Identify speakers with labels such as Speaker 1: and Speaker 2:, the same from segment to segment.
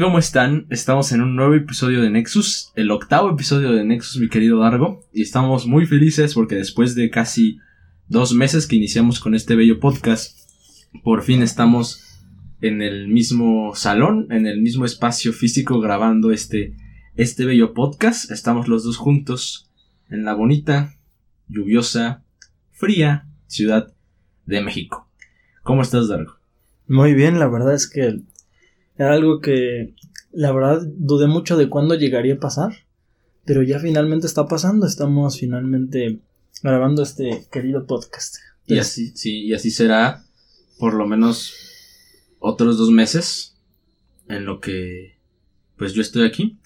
Speaker 1: ¿Cómo están? Estamos en un nuevo episodio de Nexus, el octavo episodio de Nexus, mi querido Dargo, y estamos muy felices porque después de casi dos meses que iniciamos con este bello podcast, por fin estamos en el mismo salón, en el mismo espacio físico grabando este, este bello podcast. Estamos los dos juntos en la bonita, lluviosa, fría ciudad de México. ¿Cómo estás, Dargo?
Speaker 2: Muy bien, la verdad es que era algo que la verdad dudé mucho de cuándo llegaría a pasar, pero ya finalmente está pasando, estamos finalmente grabando este querido podcast.
Speaker 1: Y así, sí, y así será por lo menos otros dos meses en lo que pues yo estoy aquí.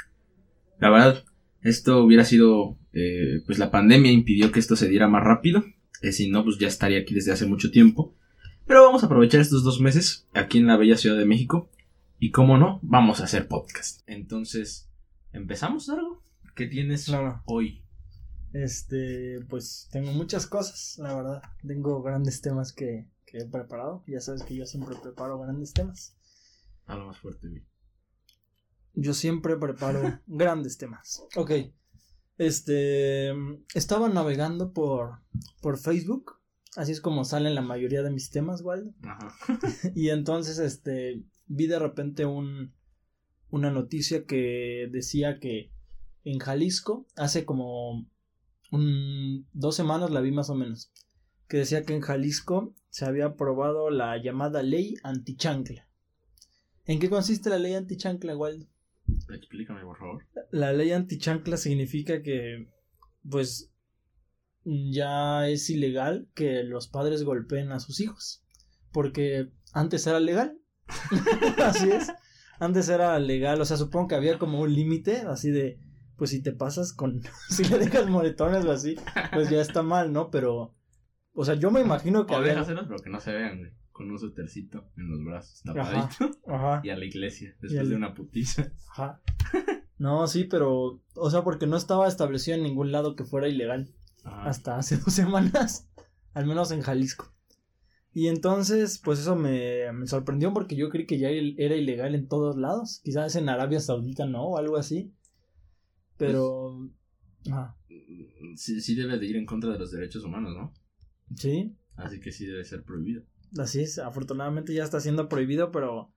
Speaker 1: La verdad, esto hubiera sido, eh, pues la pandemia impidió que esto se diera más rápido, eh, si no, pues ya estaría aquí desde hace mucho tiempo. Pero vamos a aprovechar estos dos meses aquí en la bella Ciudad de México y como no, vamos a hacer podcast. Entonces, ¿empezamos algo? ¿Qué tienes hoy?
Speaker 2: Este, pues tengo muchas cosas, la verdad. Tengo grandes temas que, que he preparado. Ya sabes que yo siempre preparo grandes temas.
Speaker 1: Algo más fuerte, güey.
Speaker 2: Yo siempre preparo grandes temas. Ok. Este, estaba navegando por, por Facebook. Así es como salen la mayoría de mis temas, Waldo. Ajá. y entonces, este, vi de repente un, una noticia que decía que en Jalisco, hace como un, dos semanas la vi más o menos, que decía que en Jalisco se había aprobado la llamada ley antichancla. ¿En qué consiste la ley antichancla, Waldo?
Speaker 1: Explícame, por favor.
Speaker 2: La ley antichancla significa que, pues, ya es ilegal que los padres golpeen a sus hijos. Porque antes era legal. así es. Antes era legal, o sea, supongo que había como un límite, así de, pues si te pasas con, si le dejas moretones o así, pues ya está mal, ¿no? Pero, o sea, yo me imagino que
Speaker 1: o había... pero que no se vean, con un sutercito en los brazos, tapadito. Ajá, Y a la iglesia, después de una putiza. Ajá.
Speaker 2: No, sí, pero, o sea, porque no estaba establecido en ningún lado que fuera ilegal. Hasta hace dos semanas, al menos en Jalisco. Y entonces, pues eso me, me, sorprendió porque yo creí que ya era ilegal en todos lados. Quizás en Arabia Saudita no, o algo así. Pero...
Speaker 1: Pues, sí, sí debe de ir en contra de los derechos humanos, ¿no?
Speaker 2: Sí.
Speaker 1: Así que sí debe ser prohibido.
Speaker 2: Así es, afortunadamente ya está siendo prohibido, pero...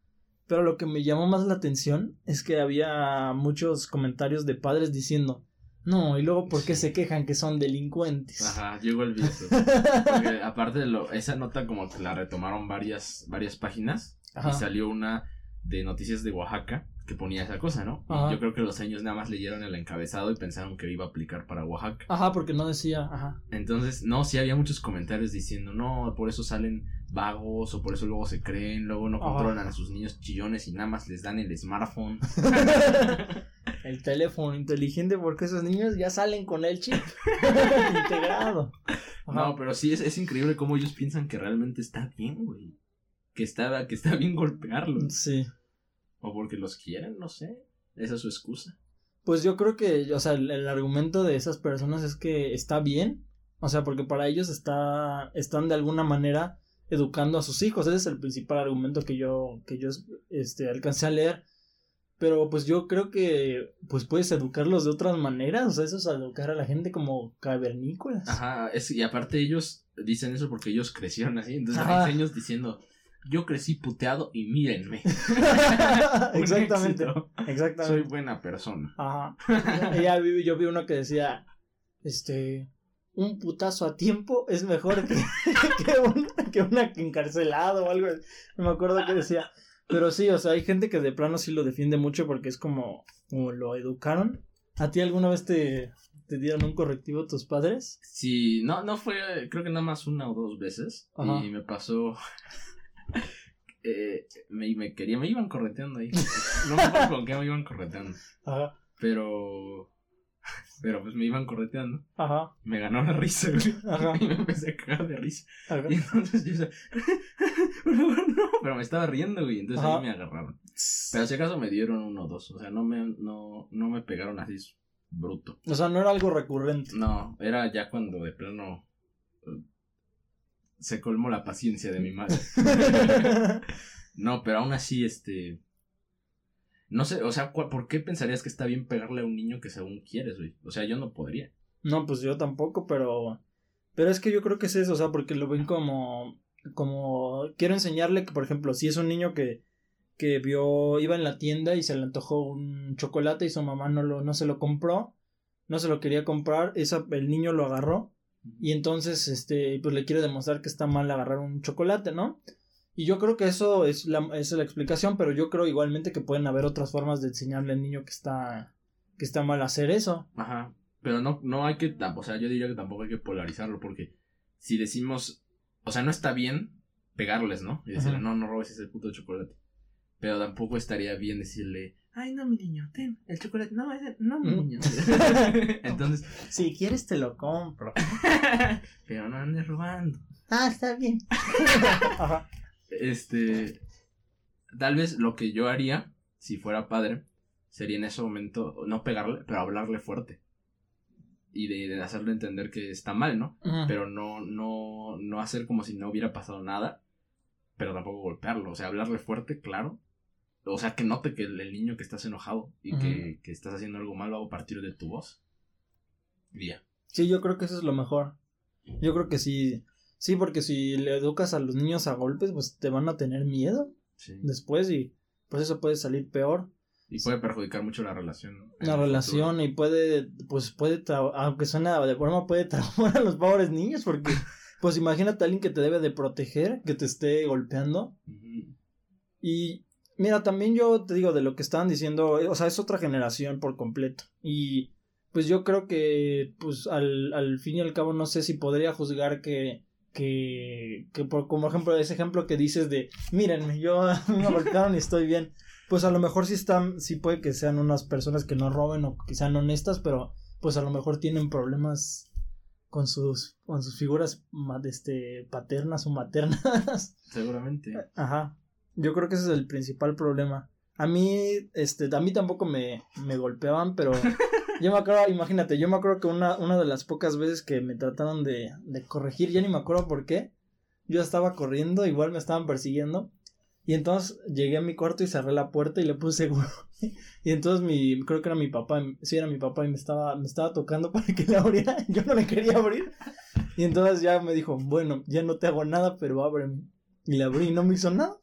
Speaker 2: Pero lo que me llamó más la atención es que había muchos comentarios de padres diciendo, no, y luego, ¿por qué se quejan que son delincuentes?
Speaker 1: Ajá, llegó el visto. Porque aparte de lo, esa nota como que la retomaron varias, varias páginas y salió una de noticias de Oaxaca que ponía esa cosa, ¿no? Yo creo que los años nada más leyeron el encabezado y pensaron que iba a aplicar para Oaxaca.
Speaker 2: Ajá, porque no decía, ajá.
Speaker 1: Entonces, no, sí había muchos comentarios diciendo, no, por eso salen vagos o por eso luego se creen, luego no controlan a sus niños chillones y nada más les dan el smartphone.
Speaker 2: el teléfono inteligente porque esos niños ya salen con el chip integrado.
Speaker 1: No, pero sí es, es increíble cómo ellos piensan que realmente está bien, güey. Que está, que está bien golpearlos. Sí. O porque los quieren, no sé. Esa es su excusa.
Speaker 2: Pues yo creo que, o sea, el, argumento de esas personas es que está bien. O sea, porque para ellos está, están de alguna manera educando a sus hijos. Ese es el principal argumento que yo, que yo este, alcancé a leer. Pero pues yo creo que pues puedes educarlos de otras maneras, o sea, eso es educar a la gente como cavernícolas.
Speaker 1: Ajá, es, y aparte ellos dicen eso porque ellos crecieron así, entonces hay niños diciendo, yo crecí puteado y mírenme.
Speaker 2: exactamente, exactamente.
Speaker 1: Soy buena persona.
Speaker 2: Ajá. ya vi, yo vi uno que decía, este, un putazo a tiempo es mejor que, que, un, que una encarcelado o algo. Me acuerdo que decía. Pero sí, o sea, hay gente que de plano sí lo defiende mucho porque es como, como lo educaron. ¿A ti alguna vez te, te dieron un correctivo tus padres?
Speaker 1: Sí, no, no fue, creo que nada más una o dos veces. Y me pasó. eh, me, me quería, me iban correteando ahí. No me acuerdo con qué me iban correteando. Ajá. Pero pero pues me iban correteando. Ajá. Me ganó la risa, güey. Ajá. Y me empecé a cagar de risa. Ajá. Y entonces yo decía, no. Pero me estaba riendo, güey. Entonces ahí me agarraron. Pero si acaso me dieron uno o dos. O sea, no me, no, no me pegaron así bruto.
Speaker 2: O sea, no era algo recurrente.
Speaker 1: No, era ya cuando de plano eh, se colmó la paciencia de mi madre. no, pero aún así, este No sé, o sea, ¿por qué pensarías que está bien pegarle a un niño que según quieres, güey? O sea, yo no podría.
Speaker 2: No, pues yo tampoco, pero. Pero es que yo creo que es eso, o sea, porque lo ven como. Como. Quiero enseñarle que, por ejemplo, si es un niño que. Que vio. Iba en la tienda y se le antojó un chocolate y su mamá no, lo, no se lo compró. No se lo quería comprar. Esa, el niño lo agarró. Y entonces, este, pues le quiere demostrar que está mal agarrar un chocolate, ¿no? Y yo creo que eso es la, es la explicación, pero yo creo igualmente que pueden haber otras formas de enseñarle al niño que está, que está mal hacer eso.
Speaker 1: Ajá. Pero no, no hay que, o sea, yo diría que tampoco hay que polarizarlo, porque si decimos, o sea, no está bien pegarles, ¿no? Y decirle, no, no robes ese puto chocolate. Pero tampoco estaría bien decirle, ay, no, mi niño, ten el chocolate, no, ese, no, mi niño. Entonces,
Speaker 2: si quieres te lo compro.
Speaker 1: pero no andes robando.
Speaker 2: Ah, está bien.
Speaker 1: Ajá. Este, tal vez lo que yo haría, si fuera padre, sería en ese momento no pegarle, pero hablarle fuerte. Y de, hacerle entender que está mal, ¿no? Pero no, no, no hacer como si no hubiera pasado nada, pero tampoco golpearlo. O sea, hablarle fuerte, claro. O sea, que note que el, niño que estás enojado y que, que, estás haciendo algo malo a partir de tu voz. Ya.
Speaker 2: Sí, yo creo que eso es lo mejor. Yo creo que sí Sí, porque si le educas a los niños a golpes, pues te van a tener miedo después y pues eso puede salir peor.
Speaker 1: Y puede perjudicar mucho la relación.
Speaker 2: La relación y puede, pues puede, aunque suena de forma, puede traumar a los pobres niños porque, pues imagínate a alguien que te debe de proteger, que te esté golpeando. Y mira, también yo te digo de lo que estaban diciendo, o sea, es otra generación por completo. Y pues yo creo que, pues al, al fin y al cabo no sé si podría juzgar que que, que por, como ejemplo, ese ejemplo que dices de, mírenme, yo me golpearon y estoy bien, pues a lo mejor sí están, sí puede que sean unas personas que no roben o que sean honestas, pero pues a lo mejor tienen problemas con sus, con sus figuras este, paternas o maternas.
Speaker 1: Seguramente.
Speaker 2: Ajá. Yo creo que ese es el principal problema. A mí, este, a mí tampoco me, me golpeaban, pero Yo me acuerdo, imagínate, yo me acuerdo que una, una de las pocas veces que me trataron de, de corregir, ya ni me acuerdo por qué. Yo estaba corriendo, igual me estaban persiguiendo. Y entonces llegué a mi cuarto y cerré la puerta y le puse seguro. y entonces mi, creo que era mi papá, sí era mi papá y me estaba, me estaba tocando para que le abriera. Yo no le quería abrir. Y entonces ya me dijo, bueno, ya no te hago nada, pero ábreme. Y le abrí y no me hizo nada.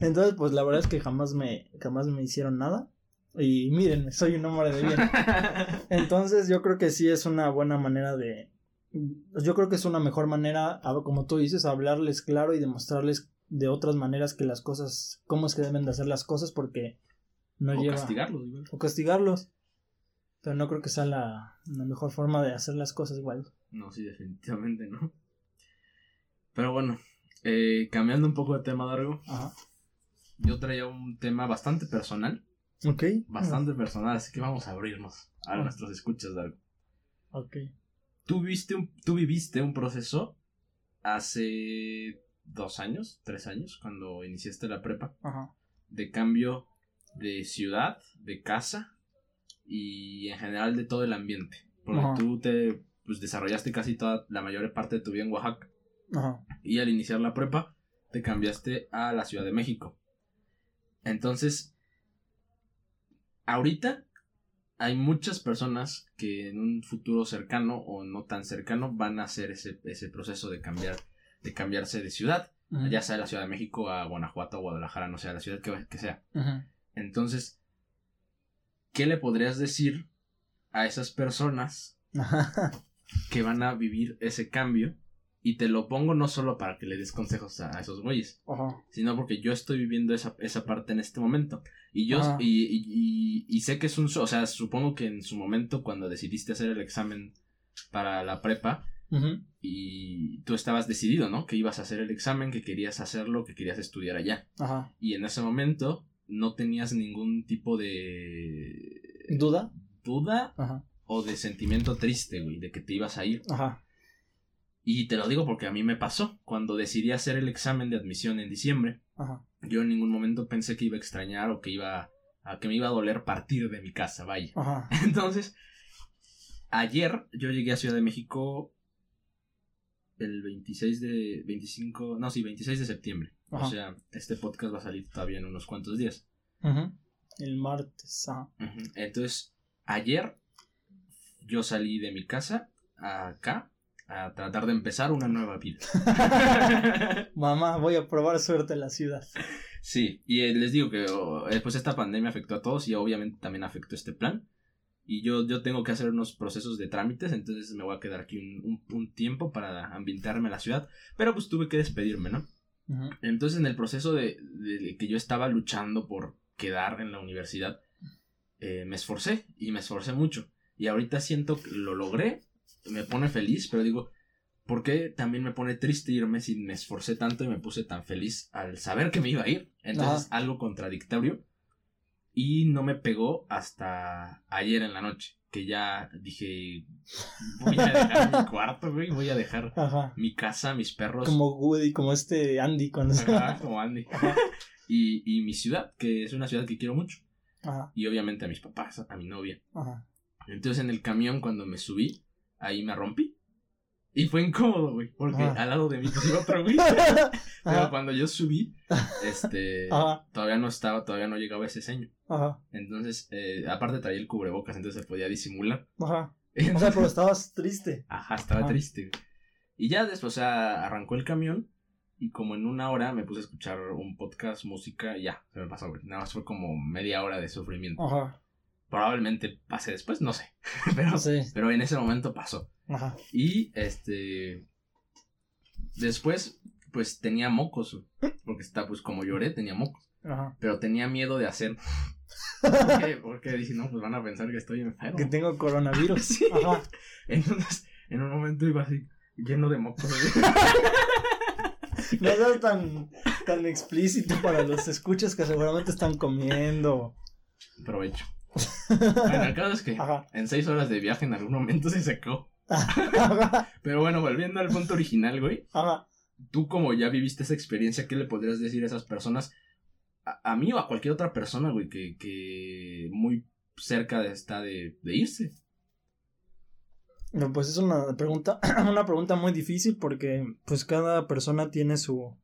Speaker 2: Entonces, pues la verdad es que jamás me, jamás me hicieron nada. Y miren, soy un hombre de bien. Entonces yo creo que sí es una buena manera de... Yo creo que es una mejor manera, como tú dices, hablarles claro y demostrarles de otras maneras que las cosas, cómo es que deben de hacer las cosas porque no
Speaker 1: o castigarlos
Speaker 2: O castigarlos. Pero no creo que sea la, mejor forma de hacer las cosas igual.
Speaker 1: No, sí, definitivamente no. Pero bueno, eh, cambiando un poco de tema, Dargo. Ajá. Yo traía un tema bastante personal.
Speaker 2: Ok.
Speaker 1: Bastante personal, así que vamos a abrirnos a nuestros escuchas de algo.
Speaker 2: Ok.
Speaker 1: ¿Tú, viste un, tú viviste un proceso hace dos años, tres años, cuando iniciaste la prepa,
Speaker 2: Ajá.
Speaker 1: de cambio de ciudad, de casa y en general de todo el ambiente. Porque tú te pues, desarrollaste casi toda la mayor parte de tu vida en Oaxaca.
Speaker 2: Ajá.
Speaker 1: Y al iniciar la prepa, te cambiaste a la Ciudad de México. Entonces, ahorita hay muchas personas que en un futuro cercano o no tan cercano van a hacer ese, ese proceso de cambiar, de cambiarse de ciudad, ya sea de la Ciudad de México a Guanajuato o Guadalajara, no sea la ciudad que, que sea. Entonces, ¿qué le podrías decir a esas personas que van a vivir ese cambio y te lo pongo no solo para que le des consejos a, esos güeyes, sino porque yo estoy viviendo esa, esa parte en este momento. Y yo, y, y, y, sé que es un, o sea, supongo que en su momento cuando decidiste hacer el examen para la prepa, y tú estabas decidido, ¿no? Que ibas a hacer el examen, que querías hacerlo, que querías estudiar allá.
Speaker 2: Ajá.
Speaker 1: Y en ese momento no tenías ningún tipo de...
Speaker 2: ¿Duda?
Speaker 1: Duda. O de sentimiento triste, güey, de que te ibas a ir.
Speaker 2: Ajá.
Speaker 1: Y te lo digo porque a mí me pasó. Cuando decidí hacer el examen de admisión en diciembre, yo en ningún momento pensé que iba a extrañar o que iba a que me iba a doler partir de mi casa, vaya. Entonces, ayer yo llegué a Ciudad de México el 26 de 25, no, sí, 26 de septiembre. O sea, este podcast va a salir todavía en unos cuantos días.
Speaker 2: El martes, ah.
Speaker 1: Entonces, ayer yo salí de mi casa acá a tratar de empezar una nueva vida.
Speaker 2: Mamá, voy a probar suerte en la ciudad.
Speaker 1: Sí, y eh, les digo que oh, eh, pues esta pandemia afectó a todos y obviamente también afectó este plan. Y yo, yo tengo que hacer unos procesos de trámites, entonces me voy a quedar aquí un, un- un tiempo para ambientarme a la ciudad. Pero pues tuve que despedirme, ¿no? Entonces en el proceso de, de que yo estaba luchando por quedar en la universidad, eh, me esforcé y me esforcé mucho. Y ahorita siento que lo logré, me pone feliz, pero digo, ¿por qué también me pone triste irme si me esforcé tanto y me puse tan feliz al saber que me iba a ir? Entonces algo contradictorio. Y no me pegó hasta ayer en la noche, que ya dije, voy a dejar mi cuarto, güey, voy a dejar
Speaker 2: Ajá.
Speaker 1: mi casa, mis perros.
Speaker 2: Como Woody, como este Andy cuando
Speaker 1: Ajá, como Andy. Y, y mi ciudad, que es una ciudad que quiero mucho.
Speaker 2: Ajá,
Speaker 1: Y obviamente a mis papás, a mi novia.
Speaker 2: ajá.
Speaker 1: Entonces en el camión cuando me subí, ahí me rompí. Y fue incómodo, güey. Porque al lado de mí iba otro güey. Pero
Speaker 2: Ajá,
Speaker 1: cuando yo subí, este...
Speaker 2: Ajá.
Speaker 1: Todavía no estaba, todavía no llegaba ese ceño.
Speaker 2: ajá,
Speaker 1: Entonces, eh, aparte traía el cubrebocas, entonces se podía disimular.
Speaker 2: ajá. O sea, pero estabas triste.
Speaker 1: Ajá, estaba
Speaker 2: Ajá.
Speaker 1: triste. güey. Y ya después, o sea, arrancó el camión y como en una hora me puse a escuchar un podcast, música y ya, se me pasó, güey. Nada más fue como media hora de sufrimiento.
Speaker 2: Ajá,
Speaker 1: Probablemente pase después, no sé. pero,
Speaker 2: sí,
Speaker 1: pero en ese momento pasó.
Speaker 2: ajá.
Speaker 1: Y este... Después, pues tenía mocos, porque está, pues como lloré, tenía mocos.
Speaker 2: Ajá.
Speaker 1: Pero tenía miedo de hacer... ¿Por qué? Porque dije, no, pues van a pensar que estoy enfermo.
Speaker 2: Que tengo coronavirus.
Speaker 1: Sí.
Speaker 2: Ajá.
Speaker 1: Entonces, en un momento iba así, lleno de mocos.
Speaker 2: No seas tan, tan explícito para los escuchas que seguramente están comiendo.
Speaker 1: Provecho. Bueno, el caso es que
Speaker 2: Ajá.
Speaker 1: en seis horas de viaje en algún momento se secó.
Speaker 2: Ajá.
Speaker 1: Pero bueno, volviendo al punto original, güey.
Speaker 2: Ajá.
Speaker 1: Tú como ya viviste esa experiencia, ¿qué le podrías decir a esas personas? A, a mí o a cualquier otra persona, güey, que, que muy cerca de, está de, de irse.
Speaker 2: No, pues es una pregunta, una pregunta muy difícil porque pues cada persona tiene su,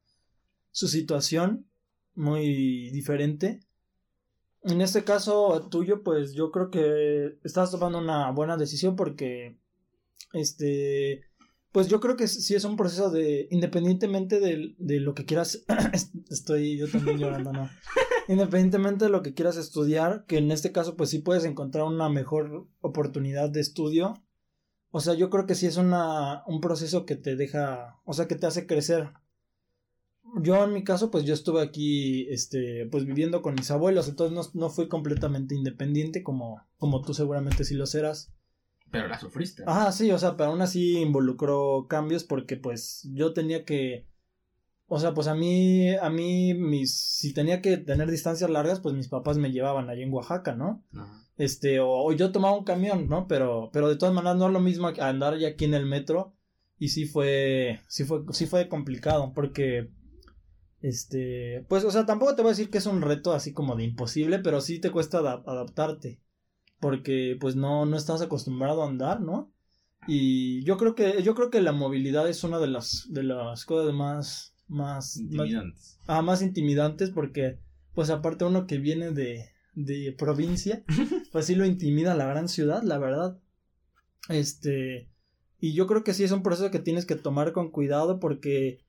Speaker 2: su situación muy diferente. En este caso tuyo, pues yo creo que estás tomando una buena decisión porque, este, pues yo creo que sí es un proceso de, independientemente de, de lo que quieras, estoy yo también llorando, ¿no? Independientemente de lo que quieras estudiar, que en este caso pues sí puedes encontrar una mejor oportunidad de estudio. O sea, yo creo que sí es una, un proceso que te deja, o sea, que te hace crecer. Yo en mi caso, pues yo estuve aquí, este, pues viviendo con mis abuelos, entonces no, no fui completamente independiente como, como tú seguramente sí lo serás.
Speaker 1: Pero la sufriste.
Speaker 2: Ajá, sí, o sea, pero aún así involucró cambios porque pues yo tenía que, o sea, pues a mí, a mí, mis, si tenía que tener distancias largas, pues mis papás me llevaban allí en Oaxaca, ¿no?
Speaker 1: Ajá.
Speaker 2: Este, o, o yo tomaba un camión, ¿no? Pero, pero de todas maneras no es lo mismo andar ya aquí en el metro. Y sí fue, sí fue, sí fue complicado, porque, este, pues, o sea, tampoco te voy a decir que es un reto así como de imposible, pero sí te cuesta ada- adaptarte. Porque, pues, no, no estás acostumbrado a andar, ¿no? Y yo creo que, yo creo que la movilidad es una de las, de las cosas más, más, más,
Speaker 1: Intimidantes.
Speaker 2: Ah, más intimidantes porque, pues aparte uno que viene de, de provincia, pues sí lo intimida la gran ciudad, la verdad. Este, y yo creo que sí es un proceso que tienes que tomar con cuidado porque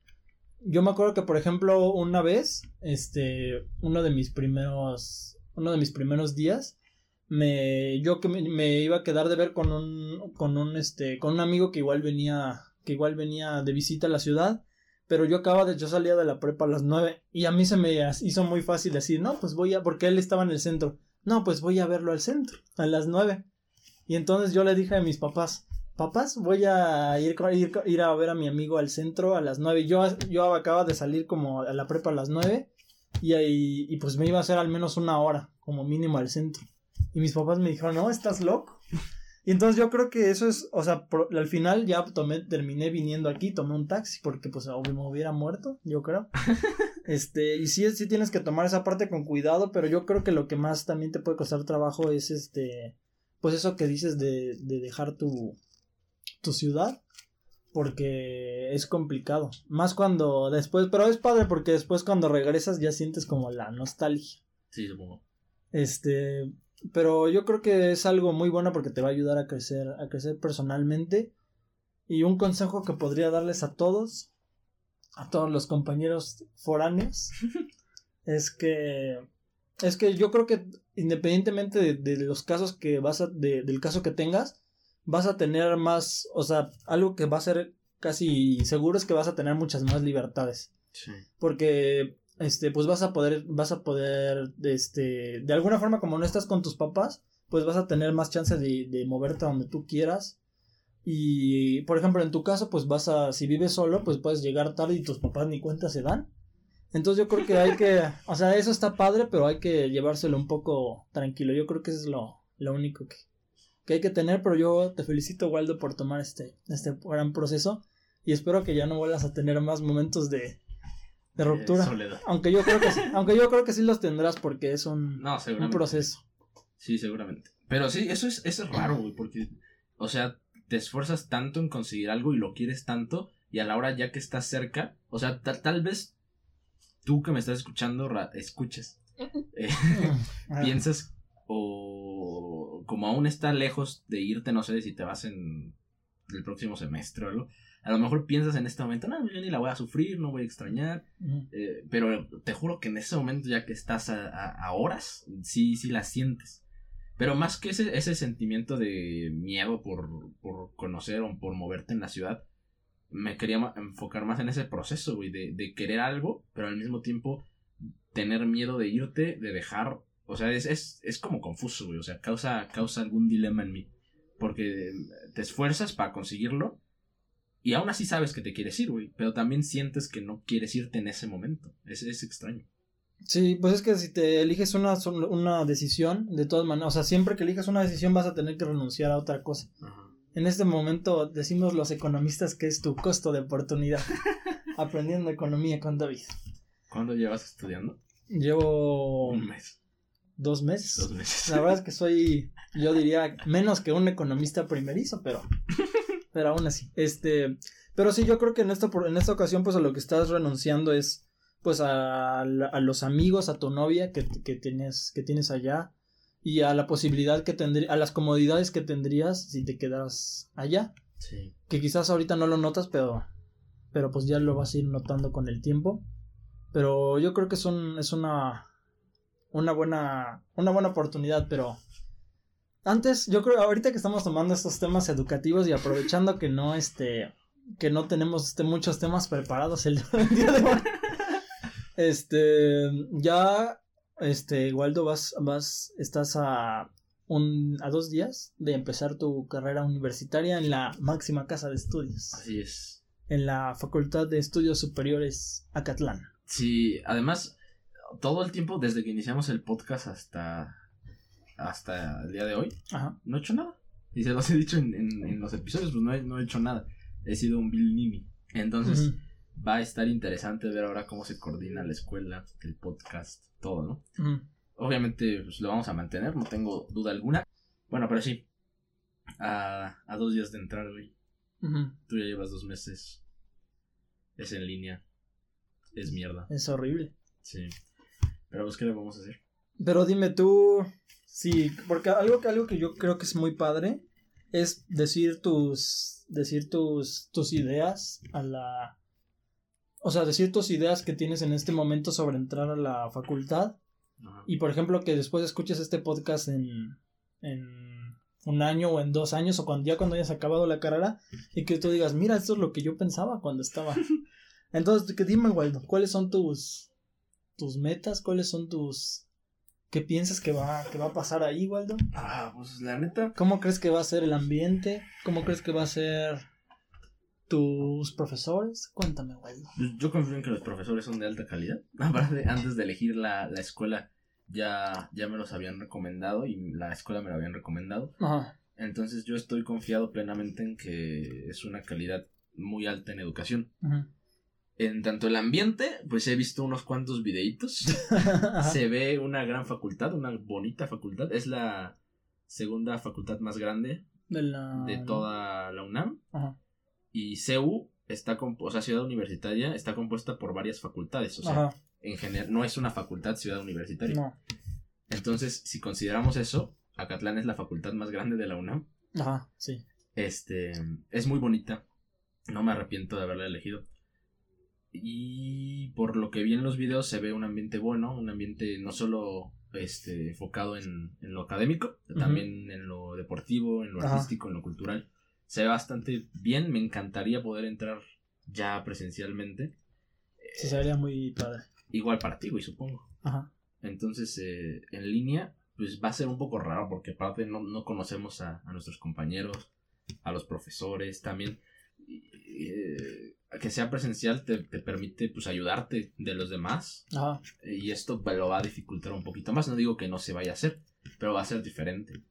Speaker 2: yo me acuerdo que, por ejemplo, una vez, este, uno de mis primeros, uno de mis primeros días, me, yo que me, iba a quedar de ver con un, con un, este, con un amigo que igual venía, que igual venía de visita a la ciudad. Pero yo acababa de, yo salía de la prepa a las nueve y a mí se me hizo muy fácil decir, no, pues voy a, porque él estaba en el centro, no, pues voy a verlo al centro, a las nueve. Y entonces yo le dije a mis papás, papás, voy a ir, ir, ir a ver a mi amigo al centro a las nueve. Yo, yo acababa de salir como a la prepa a las nueve y, ahí, y pues me iba a hacer al menos una hora, como mínimo al centro. Y mis papás me dijeron, no, estás loco. Y entonces yo creo que eso es, o sea, por, al final ya tomé, terminé viniendo aquí, tomé un taxi porque pues o me hubiera muerto, yo creo. este, y sí, sí tienes que tomar esa parte con cuidado, pero yo creo que lo que más también te puede costar trabajo es este, pues eso que dices de, de dejar tu, tu ciudad, porque es complicado. Más cuando después, pero es padre porque después cuando regresas ya sientes como la nostalgia.
Speaker 1: Sí, supongo.
Speaker 2: Este, pero yo creo que es algo muy bueno porque te va a ayudar a crecer, a crecer personalmente. Y un consejo que podría darles a todos, a todos los compañeros foráneos, es que, es que yo creo que independientemente de, los casos que vas a, del caso que tengas, vas a tener más, o sea, algo que va a ser casi seguro es que vas a tener muchas más libertades. Sí. Porque este, pues vas a poder, vas a poder, este, de alguna forma como no estás con tus papás, pues vas a tener más chance de, de moverte a donde tú quieras. Y, por ejemplo, en tu caso, pues vas a, si vives solo, pues puedes llegar tarde y tus papás ni cuenta se dan. Entonces yo creo que hay que, o sea, eso está padre, pero hay que llevárselo un poco tranquilo. Yo creo que eso es lo, lo único que, que hay que tener, pero yo te felicito, Waldo, por tomar este, este gran proceso y espero que ya no vuelvas a tener más momentos de, de ruptura. Aunque yo creo que sí, aunque yo creo que sí los tendrás porque es un, un proceso.
Speaker 1: Sí, seguramente. Pero sí, eso es, eso es raro, güey, porque, o sea, te esfuerzas tanto en conseguir algo y lo quieres tanto y a la hora ya que estás cerca, o sea, tal vez tú que me estás escuchando, escuches, eh, ah. piensas o como aún está lejos de irte, no sé si te vas en el próximo semestre o algo, a lo mejor piensas en este momento, no, yo ni la voy a sufrir, no voy a extrañar, eh, pero te juro que en ese momento ya que estás a, horas, sí, sí la sientes. Pero más que ese, ese sentimiento de miedo por, por conocer o por moverte en la ciudad, me quería enfocar más en ese proceso, güey, de, de querer algo, pero al mismo tiempo tener miedo de irte, de dejar, o sea, es, es, es como confuso, güey, o sea, causa, causa algún dilema en mí, porque te esfuerzas para conseguirlo, y aún así sabes que te quieres ir, güey. Pero también sientes que no quieres irte en ese momento. Es, es extraño.
Speaker 2: Sí, pues es que si te eliges una, una decisión, de todas maneras, o sea, siempre que elijas una decisión vas a tener que renunciar a otra cosa. En este momento decimos los economistas que es tu costo de oportunidad. aprendiendo economía con David.
Speaker 1: ¿Cuándo llevas estudiando?
Speaker 2: Llevo...
Speaker 1: Un mes.
Speaker 2: Dos meses.
Speaker 1: Dos meses.
Speaker 2: La verdad es que soy, yo diría, menos que un economista primerizo, pero pero aún así. Este, pero sí, yo creo que en esta, en esta ocasión, pues a lo que estás renunciando es, pues a, a los amigos, a tu novia que, que, tienes, que tienes allá y a la posibilidad que tendrías, a las comodidades que tendrías si te quedaras allá. Sí. Que quizás ahorita no lo notas, pero, pero pues ya lo vas a ir notando con el tiempo. Pero yo creo que es un, es una, una buena, una buena oportunidad, pero antes, yo creo, ahorita que estamos tomando estos temas educativos y aprovechando que no, este, que no tenemos este, muchos temas preparados el, día de hoy. este, ya, este, Waldo, vas, vas, estás a un, a dos días de empezar tu carrera universitaria en la máxima casa de estudios.
Speaker 1: Así es.
Speaker 2: En la Facultad de Estudios Superiores Acatlán.
Speaker 1: Sí, además, todo el tiempo desde que iniciamos el podcast hasta hasta el día de hoy, no he hecho nada. Y se los he dicho en, los episodios, pues no he, no he, hecho nada. He sido un Bill Nimi. Entonces, va a estar interesante ver ahora cómo se coordina la escuela, el podcast, todo, ¿no? Obviamente, pues lo vamos a mantener, no tengo duda alguna. Bueno, pero sí. A, a dos días de entrar, hoy Tú ya llevas dos meses. Es en línea. Es mierda.
Speaker 2: Es horrible.
Speaker 1: Sí. Pero pues, ¿qué le vamos a hacer?
Speaker 2: Pero dime tú, Sí, porque algo que, algo que yo creo que es muy padre es decir tus, decir tus, tus ideas a la, o sea, decir tus ideas que tienes en este momento sobre entrar a la facultad. Y por ejemplo, que después escuches este podcast en, en un año o en dos años o cuando ya cuando hayas acabado la carrera y que tú digas, mira, esto es lo que yo pensaba cuando estaba. Entonces, que dime, Waldo, ¿cuáles son tus, tus metas? ¿Cuáles son tus, ¿Qué piensas que va, que va a pasar ahí, Waldo?
Speaker 1: Ah, pues la neta.
Speaker 2: ¿Cómo crees que va a ser el ambiente? ¿Cómo crees que va a ser tus profesores? Cuéntame, Waldo.
Speaker 1: Yo, confío en que los profesores son de alta calidad. Antes de elegir la, la escuela, ya, ya me los habían recomendado y la escuela me lo habían recomendado. Ajá. Entonces yo estoy confiado plenamente en que es una calidad muy alta en educación. Ajá. En tanto el ambiente, pues he visto unos cuantos videitos. Se ve una gran facultad, una bonita facultad. Es la segunda facultad más grande de, toda la UNAM. Y CEU está, o sea, Ciudad Universitaria, está compuesta por varias facultades. O sea, en general, no es una facultad ciudad universitaria. Entonces, si consideramos eso, Acatlán es la facultad más grande de la UNAM.
Speaker 2: Ajá, sí.
Speaker 1: Este, es muy bonita. No me arrepiento de haberla elegido. Y por lo que vi en los videos se ve un ambiente bueno, un ambiente no solo este, enfocado en, en lo académico, también en lo deportivo, en lo artístico, en lo cultural. Se ve bastante bien, me encantaría poder entrar ya presencialmente.
Speaker 2: Sí, se vería muy padre.
Speaker 1: Igual para ti, güey, supongo.
Speaker 2: Ajá.
Speaker 1: Entonces, eh, en línea, pues va a ser un poco raro porque aparte no, no conocemos a, a, nuestros compañeros, a los profesores, también eh, que sea presencial te, te, permite pues ayudarte de los demás
Speaker 2: Ajá.
Speaker 1: y esto lo va a dificultar un poquito más, no digo que no se vaya a hacer, pero va a ser diferente.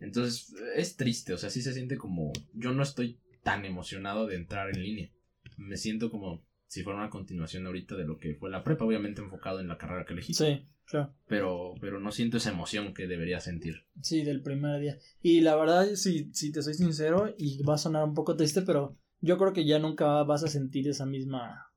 Speaker 1: Entonces es triste, o sea, sí se siente como yo no estoy tan emocionado de entrar en línea. Me siento como si fuera una continuación ahorita de lo que fue la prepa, obviamente enfocado en la carrera que elegí.
Speaker 2: Sí, claro.
Speaker 1: Pero, pero no siento esa emoción que debería sentir.
Speaker 2: Sí, del primer día. Y la verdad, si, si te soy sincero, y va a sonar un poco triste, pero yo creo que ya nunca vas a sentir esa misma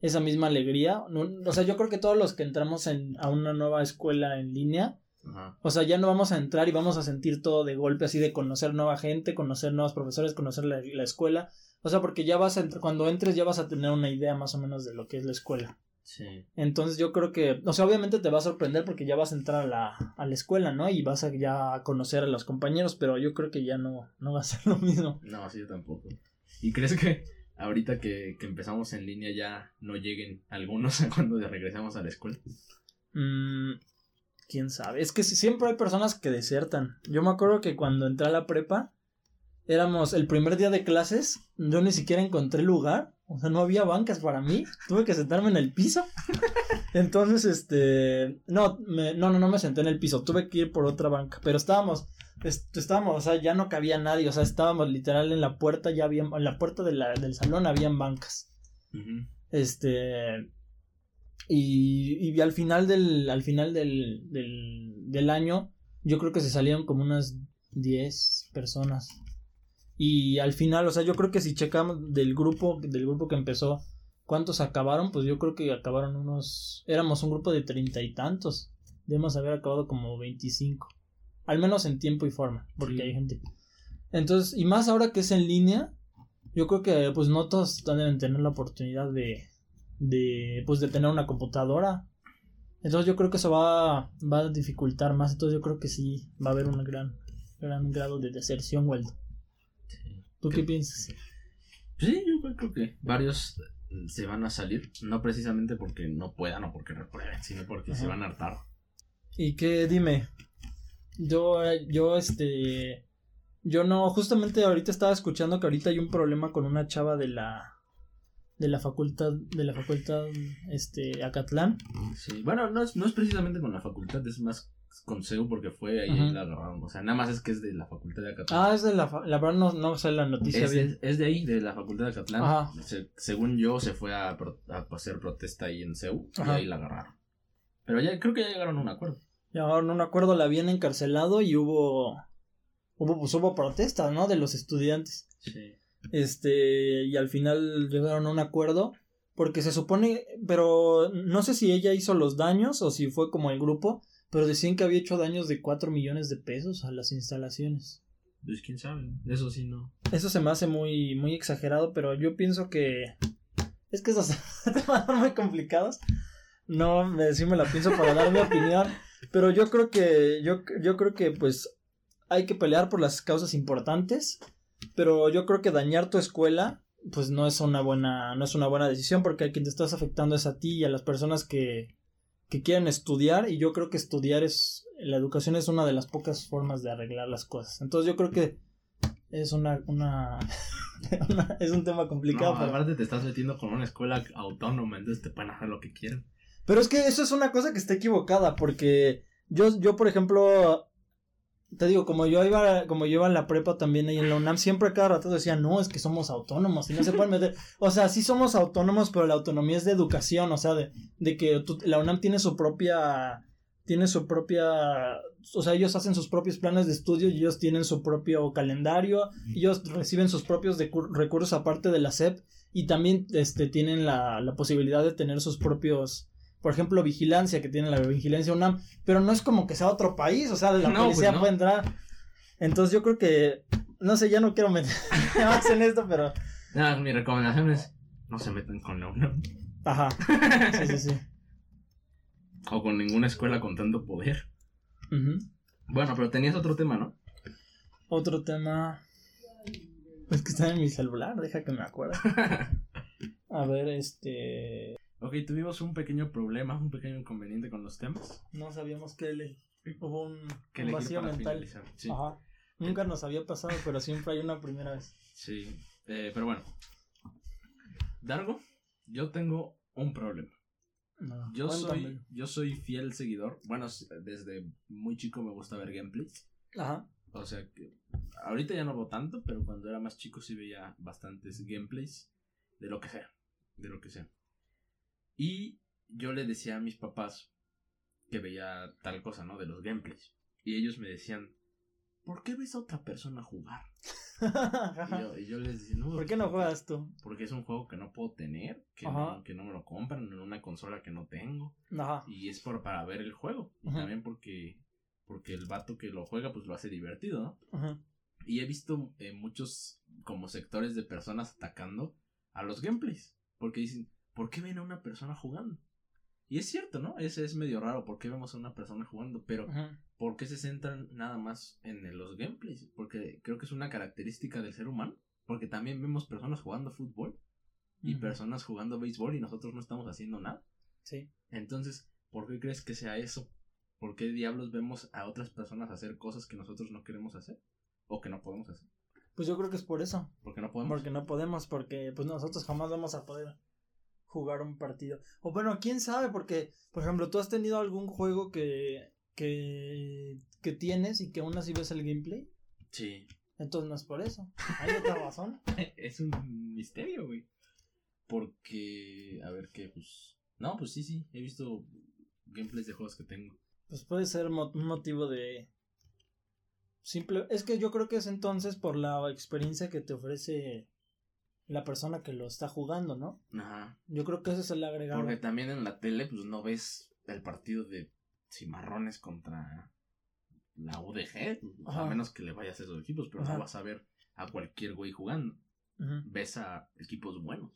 Speaker 2: esa misma alegría. No, o sea, yo creo que todos los que entramos en, a una nueva escuela en línea,
Speaker 1: Ajá.
Speaker 2: o sea, ya no vamos a entrar y vamos a sentir todo de golpe así de conocer nueva gente, conocer nuevos profesores, conocer la, la escuela. O sea, porque ya vas a entrar, cuando entres ya vas a tener una idea más o menos de lo que es la escuela.
Speaker 1: Sí.
Speaker 2: Entonces yo creo que, o sea, obviamente te va a sorprender porque ya vas a entrar a la, a la escuela, ¿no? Y vas a ya conocer a los compañeros, pero yo creo que ya no, no va a ser lo mismo.
Speaker 1: No, sí, yo tampoco. ¿Y crees que ahorita que, que empezamos en línea ya no lleguen algunos cuando regresemos a la escuela?
Speaker 2: Mm, Quién sabe. Es que siempre hay personas que desertan. Yo me acuerdo que cuando entré a la prepa, éramos el primer día de clases, yo ni siquiera encontré lugar. O sea, no había bancas para mí. Tuve que sentarme en el piso. Entonces, este. No, me, no, no, no me senté en el piso. Tuve que ir por otra banca. Pero estábamos. Est estábamos, o sea, ya no cabía nadie. O sea, estábamos literal en la puerta. Ya había. En la puerta de la, del salón habían bancas.
Speaker 1: Uh -huh.
Speaker 2: Este. Y, y al final del. Al final del, del, del año. Yo creo que se salieron como unas 10 personas. Y al final, o sea, yo creo que si checamos del grupo, del grupo que empezó, cuántos acabaron, pues yo creo que acabaron unos, éramos un grupo de treinta y tantos, debemos haber acabado como 25, al menos en tiempo y forma, porque sí. hay gente. Entonces, y más ahora que es en línea, yo creo que pues no todos deben tener la oportunidad de, de, pues de tener una computadora. Entonces yo creo que eso va, va a dificultar más, entonces yo creo que sí va a haber un gran, gran grado de deserción, Waldo.
Speaker 1: Sí.
Speaker 2: ¿Tú qué piensas?
Speaker 1: Sí, yo creo que varios se van a salir, no precisamente porque no puedan o porque reprueben, sino porque Ajá. se van a hartar.
Speaker 2: ¿Y qué? Dime. Yo, yo, este. Yo no, justamente ahorita estaba escuchando que ahorita hay un problema con una chava de la. De la facultad, de la facultad, este, Acatlán.
Speaker 1: Sí, bueno, no es, no es precisamente con la facultad, es más con CEU porque fue ahí, ahí la agarraron. O sea, nada más es que es de la facultad de Acatlán.
Speaker 2: Ah, es de la. La verdad no, no sé la noticia
Speaker 1: es,
Speaker 2: bien.
Speaker 1: Es, es, de ahí, de la facultad de Acatlán. Se, según yo, se fue a, a, hacer protesta ahí en CEU y ahí la agarraron. Pero ya creo que ya llegaron a un acuerdo.
Speaker 2: Llegaron a un acuerdo, la habían encarcelado y hubo. Hubo, pues hubo protestas, ¿no? De los estudiantes.
Speaker 1: Sí.
Speaker 2: Este. Y al final llegaron a un acuerdo. Porque se supone. Pero no sé si ella hizo los daños o si fue como el grupo pero decían que había hecho daños de 4 millones de pesos a las instalaciones.
Speaker 1: Pues quién sabe, eso sí no.
Speaker 2: Eso se me hace muy, muy exagerado, pero yo pienso que. Es que esos temas son muy complicados. No me, sí me la pienso para dar mi opinión. Pero yo creo que. Yo, yo creo que pues. Hay que pelear por las causas importantes. Pero yo creo que dañar tu escuela. Pues no es una buena. No es una buena decisión. Porque a quien te estás afectando es a ti y a las personas que que quieren estudiar y yo creo que estudiar es la educación es una de las pocas formas de arreglar las cosas entonces yo creo que es una una, una es un tema complicado
Speaker 1: no, pero... aparte te estás metiendo con una escuela autónoma entonces te pueden hacer lo que quieran
Speaker 2: pero es que eso es una cosa que está equivocada porque yo yo por ejemplo te digo, como yo iba, como yo iba en la prepa también ahí en la UNAM, siempre cada rato decía, no, es que somos autónomos y no se pueden meter. O sea, sí somos autónomos, pero la autonomía es de educación, o sea, de, de que la UNAM tiene su propia, tiene su propia, o sea, ellos hacen sus propios planes de estudio y ellos tienen su propio calendario, ellos reciben sus propios recursos aparte de la SEP y también, este, tienen la, la posibilidad de tener sus propios, por ejemplo, vigilancia, que tiene la vigilancia UNAM, pero no es como que sea otro país, o sea, la
Speaker 1: No,
Speaker 2: policía
Speaker 1: pues no.
Speaker 2: puede entrar. Entonces yo creo que, no sé, ya no quiero meter más en esto, pero,
Speaker 1: Nada, mi recomendación es no se metan con la UNAM
Speaker 2: ajá, sí, sí, sí.
Speaker 1: o con ninguna escuela con tanto poder. Bueno, pero tenías otro tema, ¿no?
Speaker 2: Otro tema, es que está en mi celular, deja que me acuerde. A ver, este,
Speaker 1: Ok, tuvimos un pequeño problema, un pequeño inconveniente con los temas.
Speaker 2: no sabíamos que le, hubo un,
Speaker 1: Que
Speaker 2: un vacío mental.
Speaker 1: Sí,
Speaker 2: Ajá. Nunca nos había pasado, pero siempre hay una primera vez.
Speaker 1: sí. Eh, pero bueno. Dargo, yo tengo un problema.
Speaker 2: No,
Speaker 1: Yo soy, yo soy fiel seguidor. Bueno, desde muy chico me gusta ver gameplays.
Speaker 2: Ajá.
Speaker 1: O sea que ahorita ya no veo tanto, pero cuando era más chico sí veía bastantes gameplays de lo que sea, de lo que sea. Y yo le decía a mis papás que veía tal cosa, ¿no? De los gameplays. Y ellos me decían, ¿por qué ves a otra persona jugar? Y yo, y yo les decía, no,
Speaker 2: ¿Por qué no juegas tú?
Speaker 1: porque es un juego que no puedo tener, que, no, que no me lo compran en una consola que no tengo.
Speaker 2: Ajá.
Speaker 1: Y es por, para ver el juego. Y
Speaker 2: Ajá.
Speaker 1: también porque, porque el vato que lo juega pues lo hace divertido, ¿no?
Speaker 2: Ajá.
Speaker 1: Y he visto eh, muchos como sectores de personas atacando a los gameplays. Porque dicen, ¿por qué ven a una persona jugando? Y es cierto, ¿no? Ese es medio raro, ¿por qué vemos a una persona jugando? Pero,
Speaker 2: Ajá.
Speaker 1: ¿por qué se centran nada más en los gameplays? Porque creo que es una característica del ser humano. Porque también vemos personas jugando fútbol y personas jugando béisbol y nosotros no estamos haciendo nada.
Speaker 2: Sí.
Speaker 1: Entonces, ¿por qué crees que sea eso? ¿Por qué diablos vemos a otras personas hacer cosas que nosotros no queremos hacer? O que no podemos hacer.
Speaker 2: Pues yo creo que es por eso.
Speaker 1: Porque no podemos.
Speaker 2: Porque no podemos, porque pues nosotros jamás vamos a poder jugar un partido. O bueno, quién sabe, porque, por ejemplo, tú has tenido algún juego que, que, que tienes y que aún así ves el gameplay.
Speaker 1: Sí.
Speaker 2: Entonces no es por eso. Hay otra razón.
Speaker 1: es un misterio, güey. Porque, a ver qué, pues... No, pues sí, sí. He visto gameplays de juegos que tengo.
Speaker 2: Pues puede ser mo- un motivo de... Simple... Es que yo creo que es entonces por la experiencia que te ofrece la persona que lo está jugando, ¿no?
Speaker 1: Ajá.
Speaker 2: Yo creo que ese es el agregado.
Speaker 1: Porque también en la tele, pues no ves el partido de Cimarrones contra la UDG. pues, A menos que le vayas a esos equipos, pero
Speaker 2: Ajá.
Speaker 1: no vas a ver a cualquier güey jugando. Ves a equipos buenos.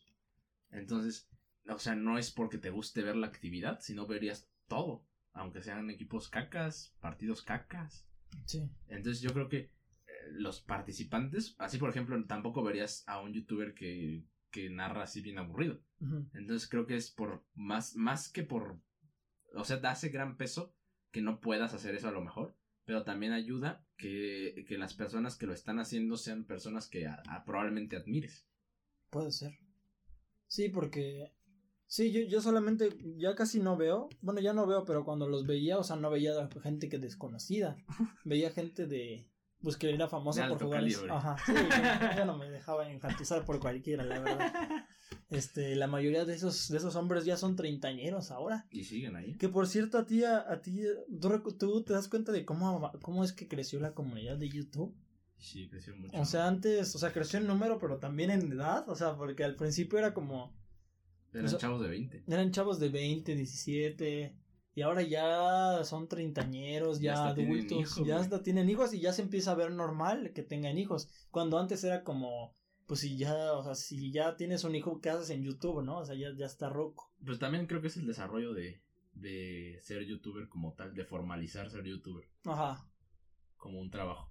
Speaker 1: Entonces, o sea, no es porque te guste ver la actividad, sino verías todo, aunque sean equipos cacas, partidos cacas.
Speaker 2: Sí.
Speaker 1: Entonces yo creo que los participantes, así por ejemplo, tampoco verías a un youtuber que, que narra así bien aburrido. Entonces creo que es por más, más que por, o sea, hace gran peso que no puedas hacer eso a lo mejor, pero también ayuda que, que las personas que lo están haciendo sean personas que a- a probablemente admires.
Speaker 2: Puede ser. Sí, porque. Sí, yo, yo solamente. Ya casi no veo. Bueno, ya no veo, pero cuando los veía, o sea, no veía gente que desconocida. veía gente de. Pues que era famosa por jugar. Ajá. Sí, yo, yo no me dejaba enfatizar por cualquiera, la verdad. Este, la mayoría de esos, de esos hombres ya son treintañeros ahora.
Speaker 1: Y siguen ahí.
Speaker 2: Que por cierto, a ti, a, a ti, ¿tú, te das cuenta de cómo, cómo es que creció la comunidad de YouTube.
Speaker 1: Sí, creció mucho.
Speaker 2: O sea, antes, o sea, creció en número, pero también en edad. O sea, porque al principio era como.
Speaker 1: Eran
Speaker 2: o sea-
Speaker 1: chavos de 20.
Speaker 2: Eran chavos de 20, 17. Y ahora ya son treintañeros,
Speaker 1: Ya
Speaker 2: ya, adultos.
Speaker 1: hijos,
Speaker 2: ya hasta tienen hijos y ya se empieza a ver normal que tengan hijos. Cuando antes era como. Pues si ya, o sea, si ya tienes un hijo, ¿qué haces en YouTube, no? O sea, ya, ya está roco.
Speaker 1: Pues también creo que es el desarrollo de, de ser youtuber como tal, de formalizar ser youtuber
Speaker 2: Ajá.
Speaker 1: como un trabajo.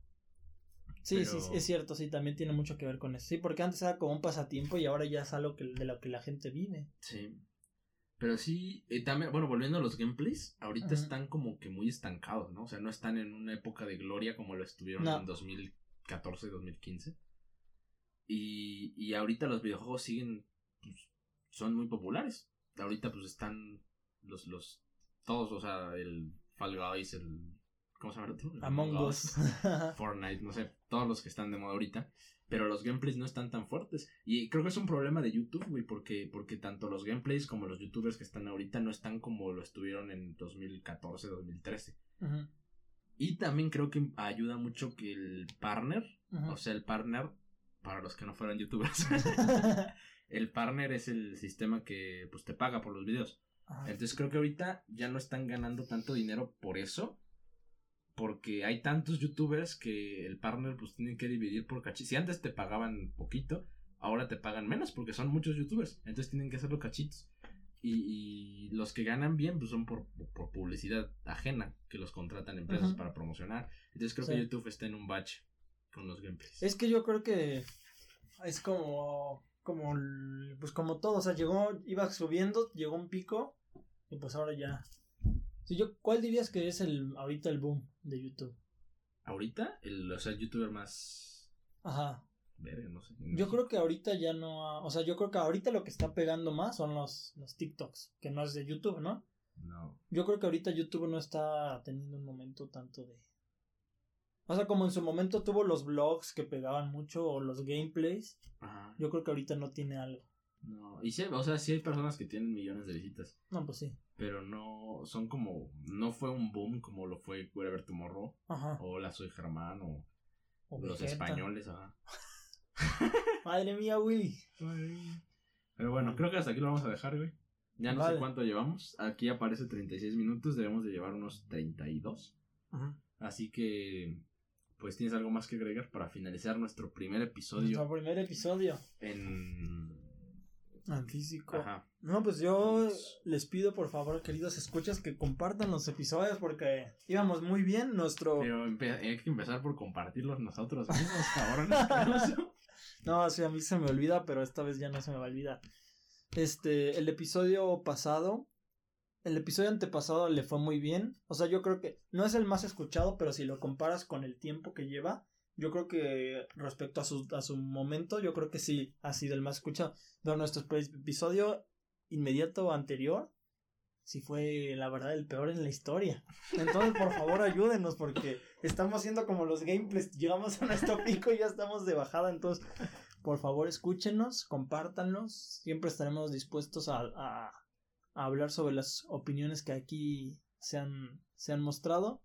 Speaker 2: Sí,
Speaker 1: Pero-
Speaker 2: sí, es cierto, sí, también tiene mucho que ver con eso. Sí, porque antes era como un pasatiempo y ahora ya es algo que, de lo que la gente vive.
Speaker 1: Sí. Pero sí, eh, también, bueno, volviendo a los gameplays, ahorita
Speaker 2: Ajá.
Speaker 1: están como que muy estancados, ¿no? O sea, no están en una época de gloria como lo estuvieron
Speaker 2: No.
Speaker 1: en 2014, 2015. Y, y ahorita los videojuegos siguen, pues, son muy populares. Ahorita pues están los, los, todos, o sea, el Fall Guys, el, ¿cómo se llama el otro?
Speaker 2: Among Us.
Speaker 1: Fortnite, no sé, todos los que están de moda ahorita, pero los gameplays no están tan fuertes. Y creo que es un problema de YouTube, güey, porque, porque tanto los gameplays como los youtubers que están ahorita no están como lo estuvieron en 2014, 2013.
Speaker 2: Ujú,
Speaker 1: Y también creo que ayuda mucho que el partner, o sea, el partner, para los que no fueran youtubers, el partner es el sistema que pues te paga por los videos.
Speaker 2: Ajá.
Speaker 1: Entonces creo que ahorita ya no están ganando tanto dinero por eso. Porque hay tantos youtubers que el partner pues tienen que dividir por cachitos. Si antes te pagaban poquito, ahora te pagan menos porque son muchos youtubers. Entonces tienen que hacerlo cachitos. Y, y los que ganan bien pues son por, por publicidad ajena, que los contratan empresas para promocionar. Entonces creo
Speaker 2: Sí.
Speaker 1: que YouTube está en un bache con los gameplays.
Speaker 2: Es que yo creo que es como, como, pues como todo, o sea, llegó, iba subiendo, llegó un pico y pues ahora ya. Sí, yo, ¿Cuál dirías que es el ahorita el boom de YouTube?
Speaker 1: Ahorita, el, o sea, el youtuber más...
Speaker 2: Ajá.
Speaker 1: Verga, no sé.
Speaker 2: Yo creo que ahorita ya no, ha- o sea, yo creo que ahorita lo que está pegando más son los, los TikToks, que no es de YouTube, ¿no?
Speaker 1: No.
Speaker 2: Yo creo que ahorita YouTube no está teniendo un momento tanto de... O sea, como en su momento tuvo los vlogs que pegaban mucho o los gameplays,
Speaker 1: Ajá.
Speaker 2: yo creo que ahorita no tiene algo.
Speaker 1: No. Y sí, o sea, sí hay personas que tienen millones de visitas.
Speaker 2: No, pues sí.
Speaker 1: pero no son como no fue un boom como lo fue Wherever Tomorrow
Speaker 2: Ajá.
Speaker 1: o La Soy Germán o
Speaker 2: O
Speaker 1: los
Speaker 2: Vegeta.
Speaker 1: españoles ajá.
Speaker 2: Madre mía, Willy.
Speaker 1: pero bueno creo que hasta aquí lo vamos a dejar güey ya no
Speaker 2: Vale.
Speaker 1: sé cuánto llevamos aquí aparece 36 minutos debemos de llevar unos 32 así que pues tienes algo más que agregar para finalizar nuestro primer episodio
Speaker 2: Nuestro primer episodio
Speaker 1: en
Speaker 2: en físico.
Speaker 1: ajá
Speaker 2: No, pues yo les pido por favor, queridos escuchas, que compartan los episodios porque íbamos muy bien. Nuestro.
Speaker 1: pero hay que empezar por compartirlos nosotros mismos cabrones
Speaker 2: No, sí, a mí se me olvida, pero esta vez ya no se me va a olvidar. Este, el episodio pasado. El episodio antepasado le fue muy bien. O sea, yo creo que no es el más escuchado, pero si lo comparas con el tiempo que lleva, yo creo que respecto a su, a su momento, yo creo que sí ha sido el más escuchado. Pero nuestro episodio inmediato anterior, sí fue la verdad el peor en la historia. Entonces, por favor, ayúdenos porque estamos haciendo como los gameplays. Llegamos a nuestro pico y ya estamos de bajada. Entonces, por favor, escúchenos, compártanlos. Siempre estaremos dispuestos a, a- a hablar sobre las opiniones que aquí se han, se han mostrado.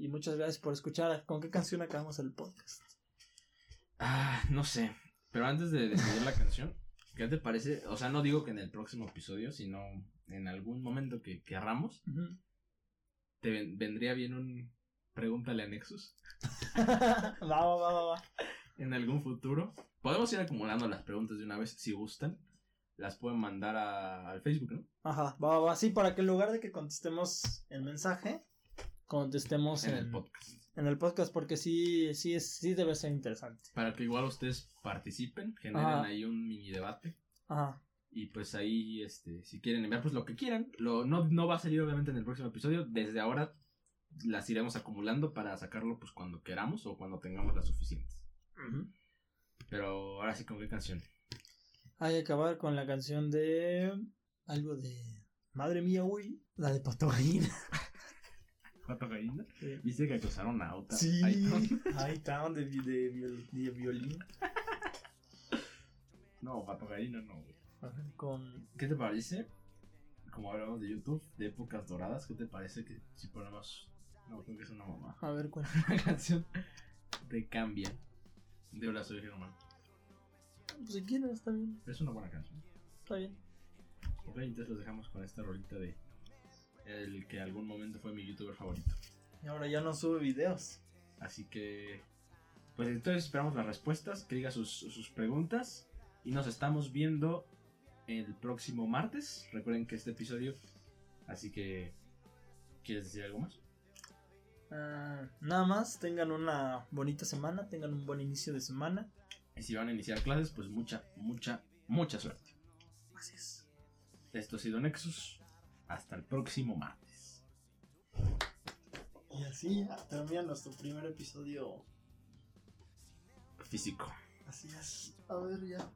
Speaker 2: Y muchas gracias por escuchar. ¿Con qué canción acabamos el podcast?
Speaker 1: Ah, no sé. Pero antes de decidir la canción, ¿qué te parece? O sea, no digo que en el próximo episodio, sino en algún momento que querramos, te ven- vendría bien un pregúntale a Nexus.
Speaker 2: va, va, va, va, va.
Speaker 1: En algún futuro. Podemos ir acumulando las preguntas de una vez si gustan. Las pueden mandar a- al Facebook, ¿no?
Speaker 2: Ajá, va, va, va. Sí, para que en lugar de que contestemos el mensaje, contestemos
Speaker 1: En
Speaker 2: en,
Speaker 1: el podcast.
Speaker 2: en el podcast, porque sí, sí, sí debe ser interesante.
Speaker 1: Para que igual ustedes participen, generen
Speaker 2: Ajá.
Speaker 1: ahí un mini debate.
Speaker 2: Ajá.
Speaker 1: Y pues ahí, este, si quieren enviar, pues lo que quieran. Lo, no, no va a salir obviamente en el próximo episodio. Desde ahora las iremos acumulando para sacarlo pues cuando queramos o cuando tengamos las suficientes. Pero ahora sí, ¿con qué canción?
Speaker 2: Hay que acabar con la canción de. Algo de. Madre mía, uy. La de Pato.
Speaker 1: Viste que acusaron a Auta.
Speaker 2: Sí. Está, de, de, de violín.
Speaker 1: No, Pato Gallina no, güey.
Speaker 2: Con.
Speaker 1: ¿Qué te parece? Como hablamos de YouTube, de épocas doradas, ¿qué te parece que si ponemos... No, creo que es una mamá.
Speaker 2: A ver cuál.
Speaker 1: Una canción de Cambia. De Hola, soy Germán.
Speaker 2: Pues si quieren, está bien.
Speaker 1: Es una buena canción.
Speaker 2: Está bien.
Speaker 1: Ok, entonces los dejamos con esta rolita de... El que algún momento fue mi youtuber favorito.
Speaker 2: Y ahora ya no sube videos.
Speaker 1: Así que... Pues entonces esperamos las respuestas, que diga sus, sus preguntas. Y nos estamos viendo el próximo martes. Recuerden que este episodio... Así que... ¿Quieres decir algo más?
Speaker 2: Ah, nada más, tengan una bonita semana, tengan un buen inicio de semana.
Speaker 1: Y si van a iniciar clases, pues mucha, mucha, mucha suerte.
Speaker 2: Así es.
Speaker 1: Esto ha sido Nexus. Hasta el próximo martes.
Speaker 2: Y así termina nuestro primer episodio.
Speaker 1: Físico.
Speaker 2: Así es. A ver ya.